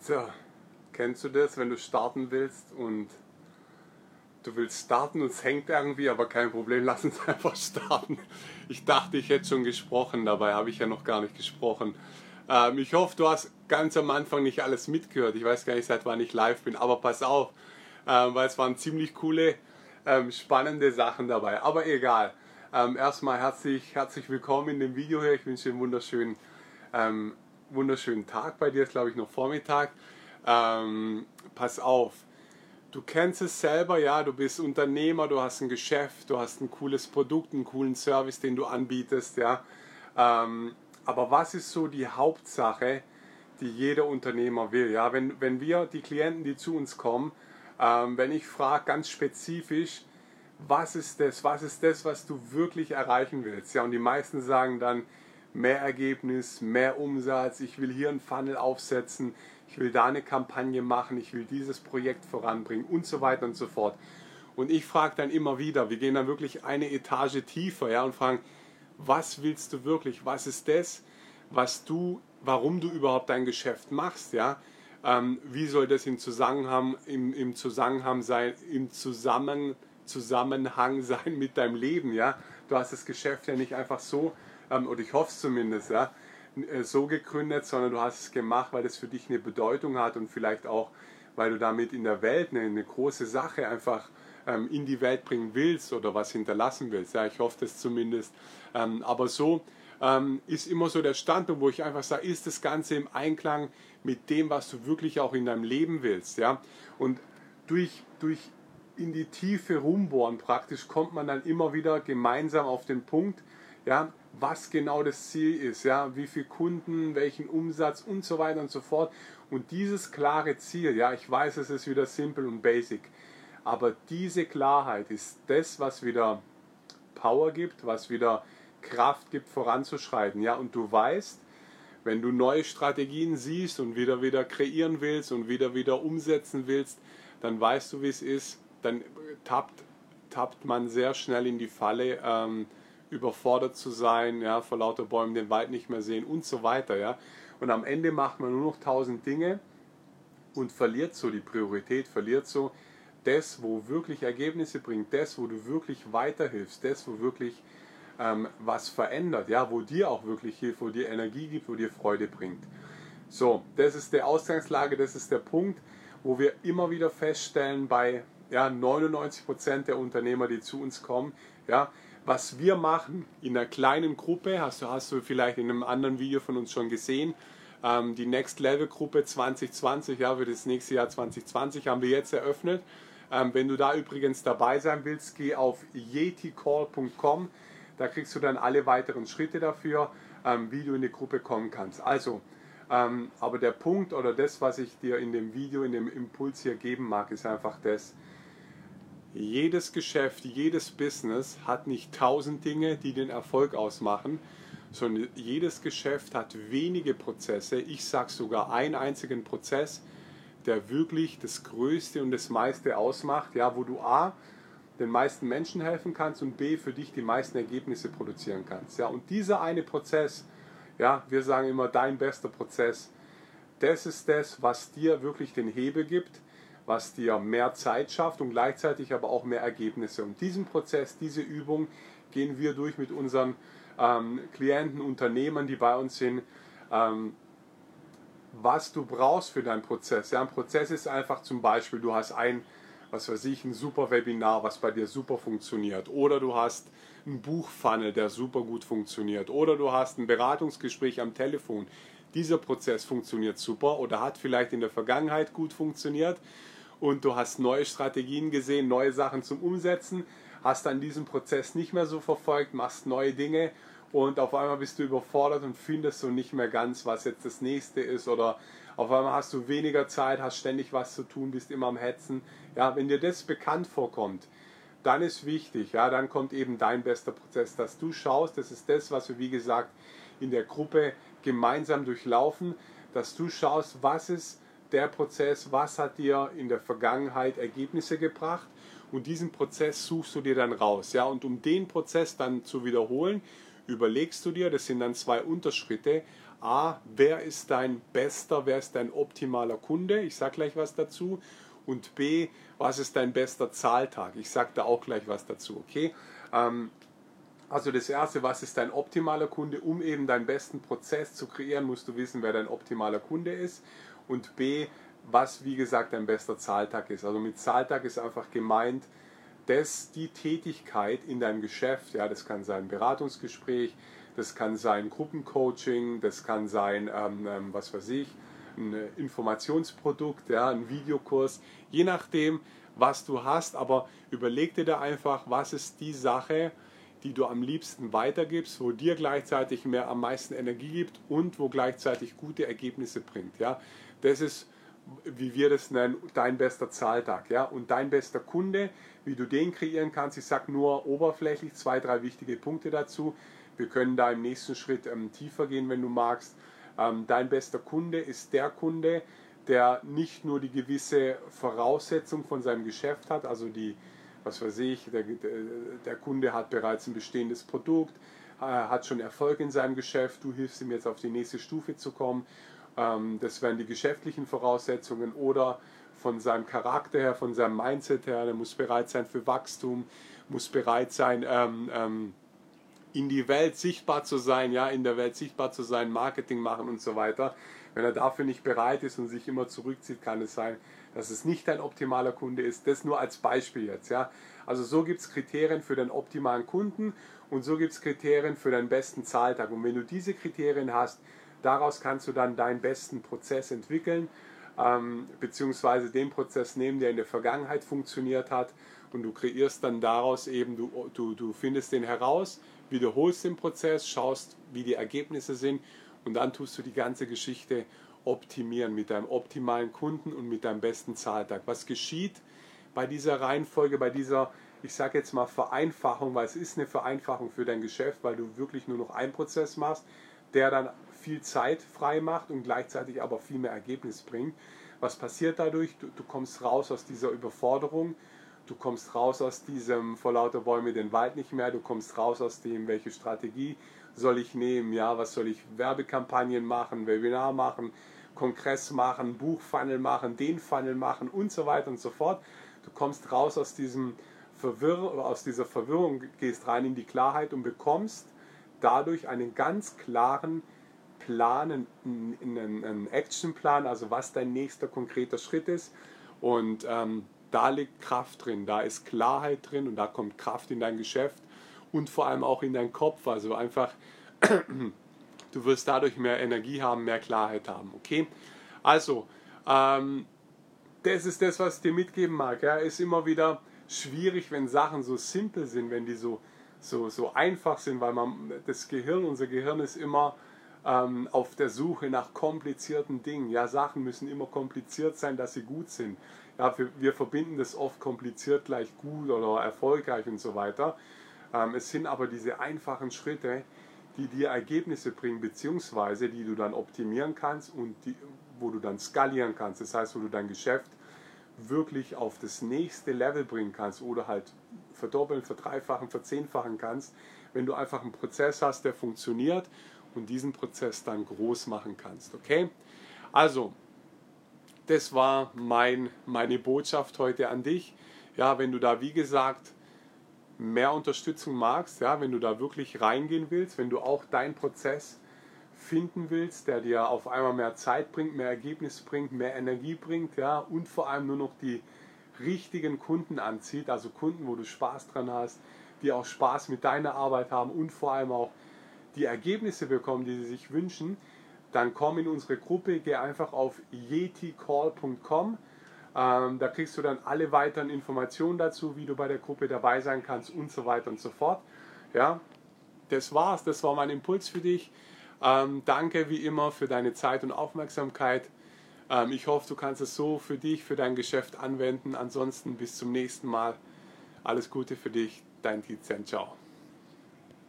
So, kennst du das, wenn du starten willst und du willst starten und es hängt irgendwie, aber kein Problem, lass uns einfach starten. Ich dachte, ich hätte schon gesprochen, dabei habe ich ja noch gar nicht gesprochen. Ähm, ich hoffe, du hast ganz am Anfang nicht alles mitgehört. Ich weiß gar nicht, seit wann ich live bin, aber pass auf, ähm, weil es waren ziemlich coole, ähm, spannende Sachen dabei. Aber egal. Ähm, erstmal herzlich, herzlich willkommen in dem Video hier. Ich wünsche dir einen wunderschönen, ähm, wunderschönen Tag. Bei dir ist, glaube ich, noch Vormittag. Ähm, pass auf, du kennst es selber, ja, du bist Unternehmer, du hast ein Geschäft, du hast ein cooles Produkt, einen coolen Service, den du anbietest, ja. Ähm, aber was ist so die Hauptsache, die jeder Unternehmer will? Ja, wenn, wenn wir die Klienten, die zu uns kommen, ähm, wenn ich frage ganz spezifisch, was ist das, was ist das, was du wirklich erreichen willst? Ja, und die meisten sagen dann mehr Ergebnis, mehr Umsatz, ich will hier einen Funnel aufsetzen, ich will da eine Kampagne machen, ich will dieses Projekt voranbringen und so weiter und so fort. Und ich frage dann immer wieder, wir gehen dann wirklich eine Etage tiefer ja, und fragen, was willst du wirklich? Was ist das, was du, warum du überhaupt dein Geschäft machst? Ja? Ähm, wie soll das im Zusammenhang, im, im Zusammenhang sein, im Zusammen, Zusammenhang sein mit deinem Leben? Ja? Du hast das Geschäft ja nicht einfach so, oder ich hoffe es zumindest, ja, äh, so gegründet, sondern du hast es gemacht, weil es für dich eine Bedeutung hat und vielleicht auch, weil du damit in der Welt eine, eine große Sache einfach ähm, in die Welt bringen willst oder was hinterlassen willst. Ja, ich hoffe das zumindest. Ähm, aber so ähm, ist immer so der Standpunkt, wo ich einfach sage, ist das Ganze im Einklang mit dem, was du wirklich auch in deinem Leben willst. Ja? Und durch, durch in die Tiefe rumbohren praktisch kommt man dann immer wieder gemeinsam auf den Punkt, ja, was genau das Ziel ist, ja, wie viele Kunden, welchen Umsatz und so weiter und so fort. Und dieses klare Ziel, ja, ich weiß, es ist wieder simpel und basic, aber diese Klarheit ist das, was wieder Power gibt, was wieder Kraft gibt, voranzuschreiten, ja, und du weißt, wenn du neue Strategien siehst und wieder wieder kreieren willst und wieder wieder umsetzen willst, dann weißt du, wie es ist, dann tappt, tappt man sehr schnell in die Falle, ähm, überfordert zu sein, ja, vor lauter Bäumen den Wald nicht mehr sehen und so weiter. Ja. Und am Ende macht man nur noch tausend Dinge und verliert so die Priorität, verliert so das, wo wirklich Ergebnisse bringt, das, wo du wirklich weiterhilfst, das, wo wirklich ähm, was verändert, ja, wo dir auch wirklich hilft, wo dir Energie gibt, wo dir Freude bringt. So, das ist der Ausgangslage, das ist der Punkt, wo wir immer wieder feststellen bei ja, 99% der Unternehmer, die zu uns kommen, ja, was wir machen in einer kleinen Gruppe, hast du, hast du vielleicht in einem anderen Video von uns schon gesehen, ähm, die Next Level Gruppe 2020, ja, für das nächste Jahr 2020 haben wir jetzt eröffnet. Ähm, wenn du da übrigens dabei sein willst, geh auf yeticall.com, da kriegst du dann alle weiteren Schritte dafür, ähm, wie du in die Gruppe kommen kannst. Also, ähm, aber der Punkt oder das, was ich dir in dem Video, in dem Impuls hier geben mag, ist einfach das, jedes Geschäft, jedes Business hat nicht tausend Dinge, die den Erfolg ausmachen, sondern jedes Geschäft hat wenige Prozesse. Ich sage sogar einen einzigen Prozess, der wirklich das Größte und das meiste ausmacht, ja, wo du A, den meisten Menschen helfen kannst und B, für dich die meisten Ergebnisse produzieren kannst. Ja. Und dieser eine Prozess, ja, wir sagen immer dein bester Prozess, das ist das, was dir wirklich den Hebel gibt, was dir mehr Zeit schafft und gleichzeitig aber auch mehr Ergebnisse. Und diesen Prozess, diese Übung gehen wir durch mit unseren ähm, Klienten, Unternehmern, die bei uns sind. Ähm, was du brauchst für deinen Prozess. Ja, ein Prozess ist einfach zum Beispiel, du hast ein, was weiß ich, ein super Webinar, was bei dir super funktioniert. Oder du hast einen Buchfunnel, der super gut funktioniert. Oder du hast ein Beratungsgespräch am Telefon. Dieser Prozess funktioniert super oder hat vielleicht in der Vergangenheit gut funktioniert und du hast neue Strategien gesehen, neue Sachen zum Umsetzen, hast dann diesen Prozess nicht mehr so verfolgt, machst neue Dinge und auf einmal bist du überfordert und findest so nicht mehr ganz, was jetzt das nächste ist oder auf einmal hast du weniger Zeit, hast ständig was zu tun, bist immer am Hetzen. Ja, wenn dir das bekannt vorkommt, dann ist wichtig, ja, dann kommt eben dein bester Prozess, dass du schaust, das ist das, was wir wie gesagt in der Gruppe gemeinsam durchlaufen, dass du schaust, was ist der Prozess, was hat dir in der Vergangenheit Ergebnisse gebracht und diesen Prozess suchst du dir dann raus. Ja? Und um den Prozess dann zu wiederholen, überlegst du dir, das sind dann zwei Unterschritte, A, wer ist dein bester, wer ist dein optimaler Kunde? Ich sage gleich was dazu. Und B, was ist dein bester Zahltag? Ich sage da auch gleich was dazu, okay? Ähm, also das erste, was ist dein optimaler Kunde? Um eben deinen besten Prozess zu kreieren, musst du wissen, wer dein optimaler Kunde ist. Und B, was wie gesagt dein bester Zahltag ist. Also mit Zahltag ist einfach gemeint, dass die Tätigkeit in deinem Geschäft, ja, das kann sein Beratungsgespräch, das kann sein Gruppencoaching, das kann sein, ähm, ähm, was weiß ich, ein Informationsprodukt, ja, ein Videokurs, je nachdem, was du hast. Aber überleg dir da einfach, was ist die Sache, die du am liebsten weitergibst, wo dir gleichzeitig mehr am meisten Energie gibt und wo gleichzeitig gute Ergebnisse bringt. Ja? Das ist, wie wir das nennen, dein bester Zahltag. Ja? Und dein bester Kunde, wie du den kreieren kannst, ich sage nur oberflächlich zwei, drei wichtige Punkte dazu. Wir können da im nächsten Schritt ähm, tiefer gehen, wenn du magst. Ähm, dein bester Kunde ist der Kunde, der nicht nur die gewisse Voraussetzung von seinem Geschäft hat, also die was weiß ich, der, der Kunde hat bereits ein bestehendes Produkt, äh, hat schon Erfolg in seinem Geschäft, du hilfst ihm jetzt auf die nächste Stufe zu kommen. Ähm, das wären die geschäftlichen Voraussetzungen oder von seinem Charakter her, von seinem Mindset her, der muss bereit sein für Wachstum, muss bereit sein, ähm, ähm, in die Welt sichtbar zu sein, ja, in der Welt sichtbar zu sein, Marketing machen und so weiter. Wenn er dafür nicht bereit ist und sich immer zurückzieht, kann es sein, dass es nicht dein optimaler Kunde ist. Das nur als Beispiel jetzt. Ja? Also so gibt es Kriterien für den optimalen Kunden und so gibt es Kriterien für deinen besten Zahltag. Und wenn du diese Kriterien hast, daraus kannst du dann deinen besten Prozess entwickeln, ähm, beziehungsweise den Prozess nehmen, der in der Vergangenheit funktioniert hat und du kreierst dann daraus eben, du, du, du findest den heraus, wiederholst den Prozess, schaust, wie die Ergebnisse sind und dann tust du die ganze Geschichte optimieren mit deinem optimalen Kunden und mit deinem besten Zahltag. Was geschieht bei dieser Reihenfolge, bei dieser, ich sage jetzt mal Vereinfachung, weil es ist eine Vereinfachung für dein Geschäft, weil du wirklich nur noch einen Prozess machst, der dann viel Zeit frei macht und gleichzeitig aber viel mehr Ergebnis bringt. Was passiert dadurch? Du, du kommst raus aus dieser Überforderung, du kommst raus aus diesem vor lauter Bäume den Wald nicht mehr, du kommst raus aus dem, welche Strategie soll ich nehmen, ja, was soll ich Werbekampagnen machen, Webinar machen, Kongress machen, Buchfunnel machen, den Funnel machen und so weiter und so fort. Du kommst raus aus, diesem Verwirr aus dieser Verwirrung, gehst rein in die Klarheit und bekommst dadurch einen ganz klaren Plan, einen, einen Actionplan, also was dein nächster konkreter Schritt ist. Und ähm, da liegt Kraft drin, da ist Klarheit drin und da kommt Kraft in dein Geschäft und vor allem auch in deinen Kopf. Also einfach Du wirst dadurch mehr Energie haben, mehr Klarheit haben. Okay? Also, ähm, das ist das, was ich dir mitgeben mag. Ja, ist immer wieder schwierig, wenn Sachen so simpel sind, wenn die so, so, so einfach sind, weil man das Gehirn, unser Gehirn ist immer ähm, auf der Suche nach komplizierten Dingen. Ja, Sachen müssen immer kompliziert sein, dass sie gut sind. Ja, wir, wir verbinden das oft kompliziert gleich gut oder erfolgreich und so weiter. Ähm, es sind aber diese einfachen Schritte, die dir Ergebnisse bringen, beziehungsweise die du dann optimieren kannst und die, wo du dann skalieren kannst. Das heißt, wo du dein Geschäft wirklich auf das nächste Level bringen kannst oder halt verdoppeln, verdreifachen, verzehnfachen kannst, wenn du einfach einen Prozess hast, der funktioniert und diesen Prozess dann groß machen kannst. Okay? Also, das war mein, meine Botschaft heute an dich. Ja, wenn du da wie gesagt mehr Unterstützung magst, ja, wenn du da wirklich reingehen willst, wenn du auch deinen Prozess finden willst, der dir auf einmal mehr Zeit bringt, mehr Ergebnis bringt, mehr Energie bringt, ja, und vor allem nur noch die richtigen Kunden anzieht, also Kunden, wo du Spaß dran hast, die auch Spaß mit deiner Arbeit haben und vor allem auch die Ergebnisse bekommen, die sie sich wünschen, dann komm in unsere Gruppe, geh einfach auf yeticall.com ähm, da kriegst du dann alle weiteren Informationen dazu, wie du bei der Gruppe dabei sein kannst und so weiter und so fort. Ja, das war's. Das war mein Impuls für dich. Ähm, danke wie immer für deine Zeit und Aufmerksamkeit. Ähm, ich hoffe, du kannst es so für dich, für dein Geschäft anwenden. Ansonsten bis zum nächsten Mal. Alles Gute für dich, dein Tizian. Ciao.